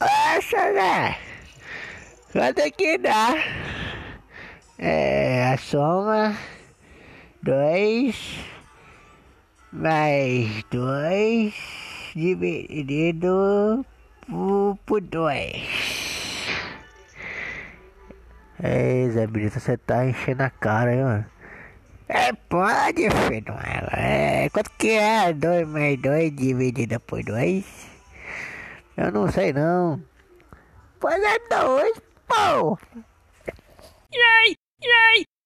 Acha, né? Quanto que dá? É, a soma. Dois. Mais dois. Dividido por, dois. É, Zé Brito, você tá enchendo a cara, hein, mano? É, pode, filho. É, quanto que é? 2 mais 2 dividido por 2? Eu não sei não. Pois é 2, pô.